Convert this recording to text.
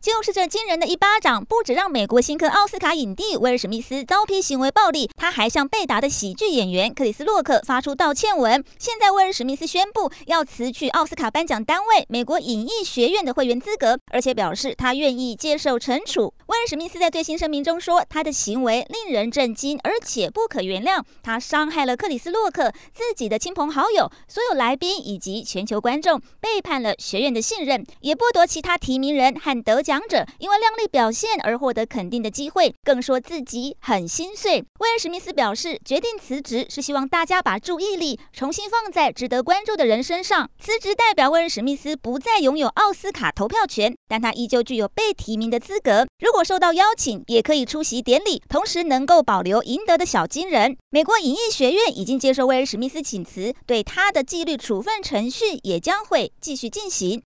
就是这惊人的一巴掌，不止让美国新科奥斯卡影帝威尔史密斯遭批行为暴力，他还向被打的喜剧演员克里斯洛克发出道歉文。现在威尔史密斯宣布要辞去奥斯卡颁奖单位美国影艺学院的会员资格，而且表示他愿意接受惩处。威尔史密斯在最新声明中说，他的行为令人震惊，而且不可原谅。他伤害了克里斯洛克、自己的亲朋好友、所有来宾以及全球观众，背叛了学院的信任，也剥夺其他提名人和得奖。讲者因为亮丽表现而获得肯定的机会，更说自己很心碎。威尔史密斯表示，决定辞职是希望大家把注意力重新放在值得关注的人身上。辞职代表威尔史密斯不再拥有奥斯卡投票权，但他依旧具有被提名的资格。如果受到邀请，也可以出席典礼，同时能够保留赢得的小金人。美国影艺学院已经接受威尔史密斯请辞，对他的纪律处分程序也将会继续进行。